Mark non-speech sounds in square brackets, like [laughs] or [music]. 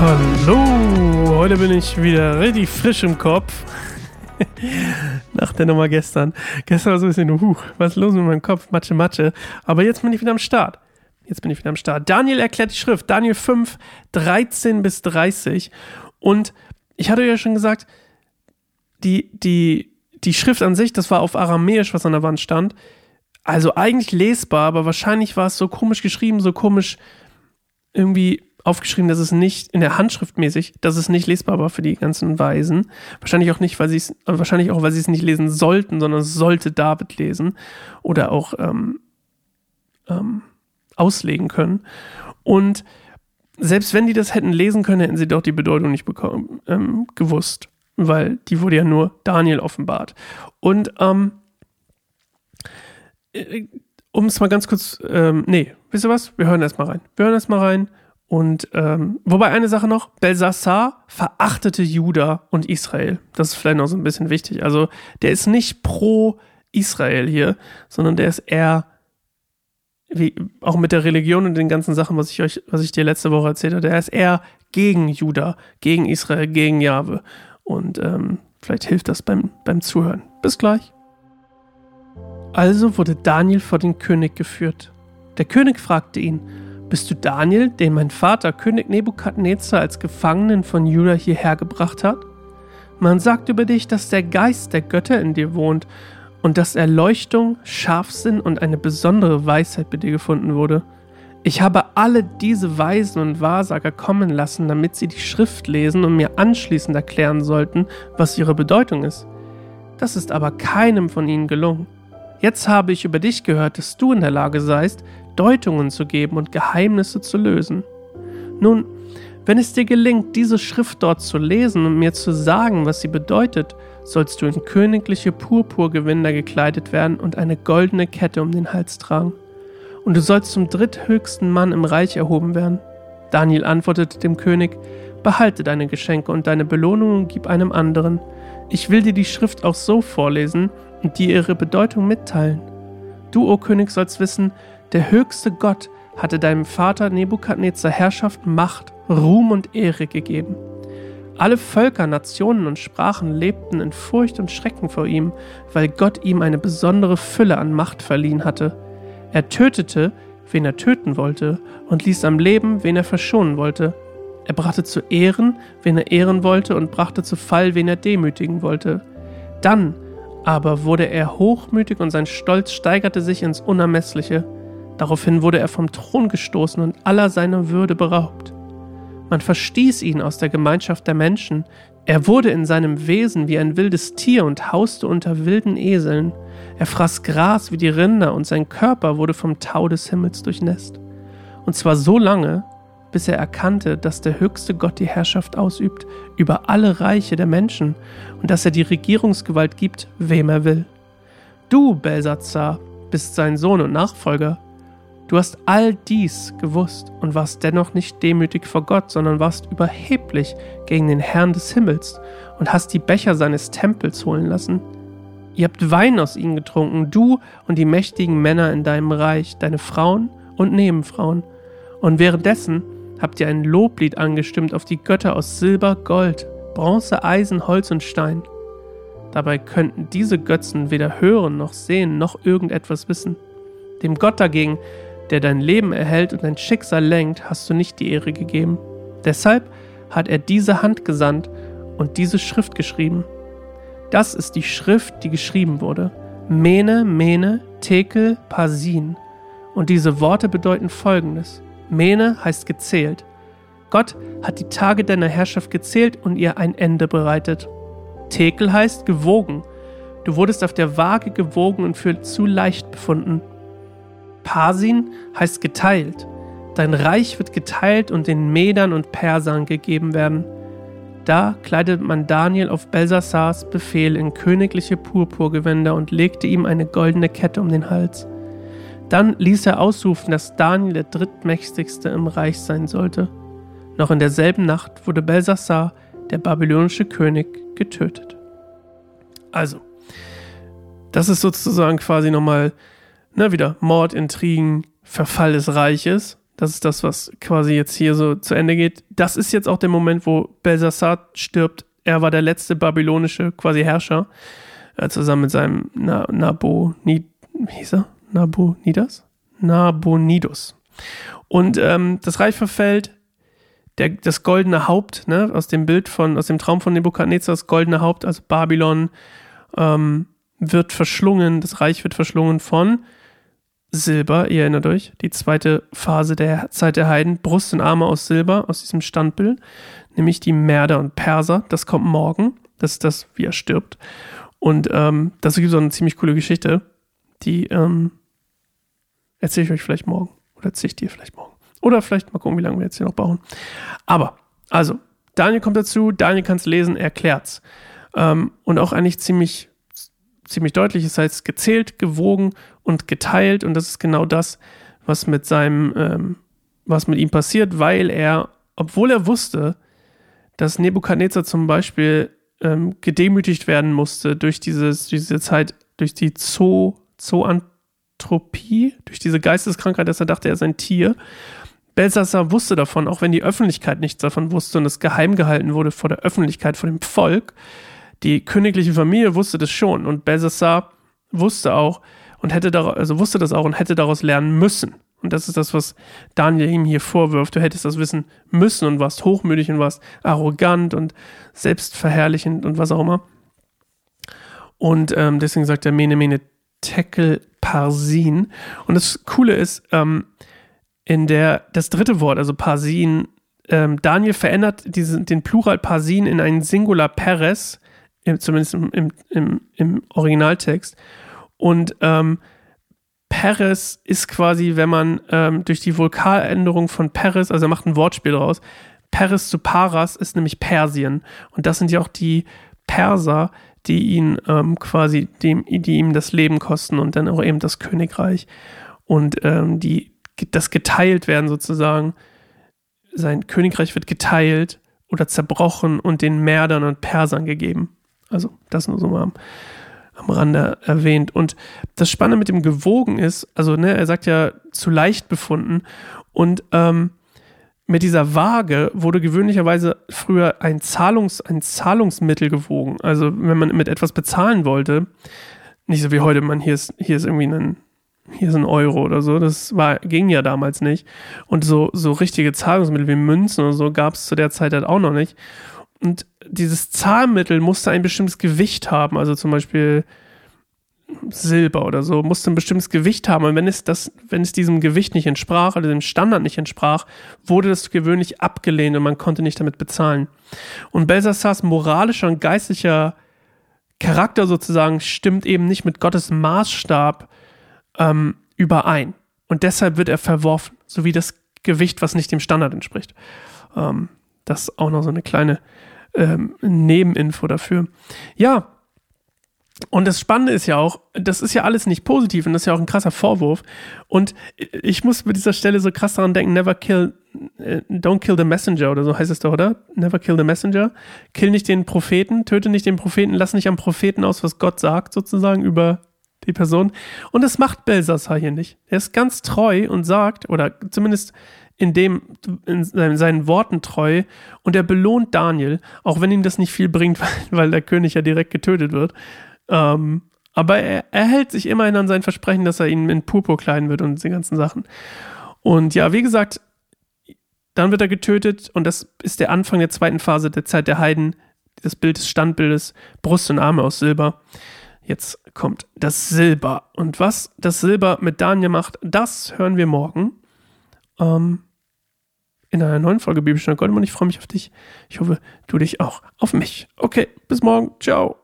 Hallo, heute bin ich wieder richtig frisch im Kopf. [laughs] Nach der Nummer gestern. Gestern war so ein bisschen, huch, was ist los mit meinem Kopf? Matsche, Matsche. Aber jetzt bin ich wieder am Start. Jetzt bin ich wieder am Start. Daniel erklärt die Schrift. Daniel 5, 13 bis 30. Und ich hatte ja schon gesagt, die, die, die Schrift an sich, das war auf Aramäisch, was an der Wand stand. Also eigentlich lesbar, aber wahrscheinlich war es so komisch geschrieben, so komisch irgendwie aufgeschrieben, dass es nicht in der Handschrift mäßig, dass es nicht lesbar war für die ganzen Weisen. Wahrscheinlich auch nicht, weil sie es, wahrscheinlich auch, weil sie es nicht lesen sollten, sondern es sollte David lesen oder auch ähm, ähm, auslegen können. Und selbst wenn die das hätten lesen können, hätten sie doch die Bedeutung nicht bekommen, ähm, gewusst, weil die wurde ja nur Daniel offenbart. Und ähm, äh, um es mal ganz kurz, ähm, nee, wisst ihr was? Wir hören erst mal rein. Wir hören erst mal rein. Und ähm, wobei eine Sache noch, Belsassar verachtete Juda und Israel. Das ist vielleicht noch so ein bisschen wichtig. Also der ist nicht pro Israel hier, sondern der ist eher wie auch mit der Religion und den ganzen Sachen, was ich euch, was ich dir letzte Woche erzählt habe, der ist eher gegen Juda, gegen Israel, gegen Jahwe. Und ähm, vielleicht hilft das beim, beim Zuhören. Bis gleich. Also wurde Daniel vor den König geführt. Der König fragte ihn, bist du Daniel, den mein Vater König Nebukadnezar als Gefangenen von Juda hierher gebracht hat? Man sagt über dich, dass der Geist der Götter in dir wohnt und dass Erleuchtung, Scharfsinn und eine besondere Weisheit bei dir gefunden wurde. Ich habe alle diese Weisen und Wahrsager kommen lassen, damit sie die Schrift lesen und mir anschließend erklären sollten, was ihre Bedeutung ist. Das ist aber keinem von ihnen gelungen. Jetzt habe ich über dich gehört, dass du in der Lage seist, Deutungen zu geben und Geheimnisse zu lösen. Nun, wenn es dir gelingt, diese Schrift dort zu lesen und mir zu sagen, was sie bedeutet, sollst du in königliche Purpurgewänder gekleidet werden und eine goldene Kette um den Hals tragen. Und du sollst zum dritthöchsten Mann im Reich erhoben werden. Daniel antwortete dem König, behalte deine Geschenke und deine Belohnung und gib einem anderen. Ich will dir die Schrift auch so vorlesen und dir ihre Bedeutung mitteilen. Du, o König, sollst wissen, der höchste Gott hatte deinem Vater Nebukadnezar Herrschaft, Macht, Ruhm und Ehre gegeben. Alle Völker, Nationen und Sprachen lebten in Furcht und Schrecken vor ihm, weil Gott ihm eine besondere Fülle an Macht verliehen hatte. Er tötete, wen er töten wollte, und ließ am Leben, wen er verschonen wollte. Er brachte zu Ehren, wen er ehren wollte, und brachte zu Fall, wen er demütigen wollte. Dann aber wurde er hochmütig und sein Stolz steigerte sich ins Unermessliche. Daraufhin wurde er vom Thron gestoßen und aller seiner Würde beraubt. Man verstieß ihn aus der Gemeinschaft der Menschen, er wurde in seinem Wesen wie ein wildes Tier und hauste unter wilden Eseln, er fraß Gras wie die Rinder und sein Körper wurde vom Tau des Himmels durchnässt. Und zwar so lange, bis er erkannte, dass der höchste Gott die Herrschaft ausübt über alle Reiche der Menschen und dass er die Regierungsgewalt gibt, wem er will. Du, Belsazar, bist sein Sohn und Nachfolger, Du hast all dies gewusst und warst dennoch nicht demütig vor Gott, sondern warst überheblich gegen den Herrn des Himmels und hast die Becher seines Tempels holen lassen. Ihr habt Wein aus ihnen getrunken, du und die mächtigen Männer in deinem Reich, deine Frauen und Nebenfrauen. Und währenddessen habt ihr ein Loblied angestimmt auf die Götter aus Silber, Gold, Bronze, Eisen, Holz und Stein. Dabei könnten diese Götzen weder hören noch sehen noch irgendetwas wissen. Dem Gott dagegen, der dein Leben erhält und dein Schicksal lenkt, hast du nicht die Ehre gegeben. Deshalb hat er diese Hand gesandt und diese Schrift geschrieben. Das ist die Schrift, die geschrieben wurde. Mene, Mene, Tekel, Parsin. Und diese Worte bedeuten folgendes. Mene heißt gezählt. Gott hat die Tage deiner Herrschaft gezählt und ihr ein Ende bereitet. Tekel heißt gewogen. Du wurdest auf der Waage gewogen und für zu leicht befunden. Parsin heißt geteilt. Dein Reich wird geteilt und den Medern und Persern gegeben werden. Da kleidet man Daniel auf Belsassars Befehl in königliche Purpurgewänder und legte ihm eine goldene Kette um den Hals. Dann ließ er ausrufen, dass Daniel der drittmächtigste im Reich sein sollte. Noch in derselben Nacht wurde Belsassar, der babylonische König, getötet. Also, das ist sozusagen quasi nochmal ne, wieder Mord, Intrigen, Verfall des Reiches. Das ist das, was quasi jetzt hier so zu Ende geht. Das ist jetzt auch der Moment, wo Belsassar stirbt. Er war der letzte babylonische quasi Herrscher, äh, zusammen mit seinem Na Nabonid, wie hieß er? Nabonidas? Nabonidus. Und ähm, das Reich verfällt, der, das goldene Haupt, ne, aus dem Bild von, aus dem Traum von Nebukadnezar, das goldene Haupt, also Babylon, ähm, wird verschlungen, das Reich wird verschlungen von Silber, ihr erinnert euch, die zweite Phase der Zeit der Heiden, Brust und Arme aus Silber, aus diesem Standbild, nämlich die Merder und Perser, das kommt morgen, das ist das, wie er stirbt. Und ähm, das gibt so eine ziemlich coole Geschichte, die ähm, erzähle ich euch vielleicht morgen oder erzähle ich dir vielleicht morgen. Oder vielleicht mal gucken, wie lange wir jetzt hier noch brauchen. Aber, also, Daniel kommt dazu, Daniel kann es lesen, erklärt's. Ähm, und auch eigentlich ziemlich, ziemlich deutlich, es heißt gezählt, gewogen und geteilt. Und das ist genau das, was mit seinem, ähm, was mit ihm passiert, weil er, obwohl er wusste, dass Nebukadnezar zum Beispiel ähm, gedemütigt werden musste durch dieses, diese Zeit, durch die Zoo, Zoanthropie, durch diese Geisteskrankheit, dass er dachte, er ist ein Tier Belsassar wusste davon, auch wenn die Öffentlichkeit nichts davon wusste und es geheim gehalten wurde vor der Öffentlichkeit, vor dem Volk. Die königliche Familie wusste das schon und Belsassar wusste auch und hätte daraus, also wusste das auch und hätte daraus lernen müssen. Und das ist das, was Daniel ihm hier vorwirft. Du hättest das wissen müssen und warst hochmütig und warst arrogant und selbstverherrlichend und was auch immer. Und ähm, deswegen sagt er Mene Mene Tekel Parsin. Und das Coole ist, ähm, in der das dritte Wort, also Parsin, ähm, Daniel verändert diesen, den Plural Parsin in einen Singular Peres, zumindest im, im, im, im Originaltext. Und ähm, Peres ist quasi, wenn man ähm, durch die Vokaländerung von Peres, also er macht ein Wortspiel draus, Peres zu Paras ist nämlich Persien. Und das sind ja auch die Perser, die ihn ähm, quasi, die, die ihm das Leben kosten und dann auch eben das Königreich. Und ähm, die das geteilt werden sozusagen. Sein Königreich wird geteilt oder zerbrochen und den Merdern und Persern gegeben. Also das nur so mal am, am Rande erwähnt. Und das Spannende mit dem Gewogen ist, also ne, er sagt ja zu leicht befunden und ähm, mit dieser Waage wurde gewöhnlicherweise früher ein, Zahlungs, ein Zahlungsmittel gewogen. Also wenn man mit etwas bezahlen wollte, nicht so wie heute, man hier ist, hier ist irgendwie ein hier ist ein Euro oder so. Das war, ging ja damals nicht. Und so, so richtige Zahlungsmittel wie Münzen oder so gab es zu der Zeit halt auch noch nicht. Und dieses Zahlmittel musste ein bestimmtes Gewicht haben, also zum Beispiel Silber oder so, musste ein bestimmtes Gewicht haben. Und wenn es das, wenn es diesem Gewicht nicht entsprach oder dem Standard nicht entsprach, wurde das gewöhnlich abgelehnt und man konnte nicht damit bezahlen. Und Belsassars moralischer und geistlicher Charakter sozusagen stimmt eben nicht mit Gottes Maßstab ähm, überein. Und deshalb wird er verworfen, sowie das Gewicht, was nicht dem Standard entspricht. Ähm, das ist auch noch so eine kleine ähm, Nebeninfo dafür. Ja, und das Spannende ist ja auch, das ist ja alles nicht positiv und das ist ja auch ein krasser Vorwurf. Und ich muss bei dieser Stelle so krass daran denken, never kill, äh, don't kill the messenger oder so heißt es doch, oder? Never kill the messenger. Kill nicht den Propheten, töte nicht den Propheten, lass nicht am Propheten aus, was Gott sagt, sozusagen über die Person. Und das macht Belsassar hier nicht. Er ist ganz treu und sagt, oder zumindest in dem, in seinen Worten treu, und er belohnt Daniel, auch wenn ihm das nicht viel bringt, weil, [laughs] weil der König ja direkt getötet wird. Ähm, aber er, er hält sich immerhin an sein Versprechen, dass er ihn in Purpur kleiden wird und diese ganzen Sachen. Und ja, wie gesagt, dann wird er getötet und das ist der Anfang der zweiten Phase der Zeit der Heiden. Das Bild des Standbildes, Brust und Arme aus Silber. Jetzt kommt das Silber. Und was das Silber mit Daniel macht, das hören wir morgen. Ähm, in einer neuen Folge Bibelstunde Gold. Und ich freue mich auf dich. Ich hoffe, du dich auch auf mich. Okay, bis morgen. Ciao.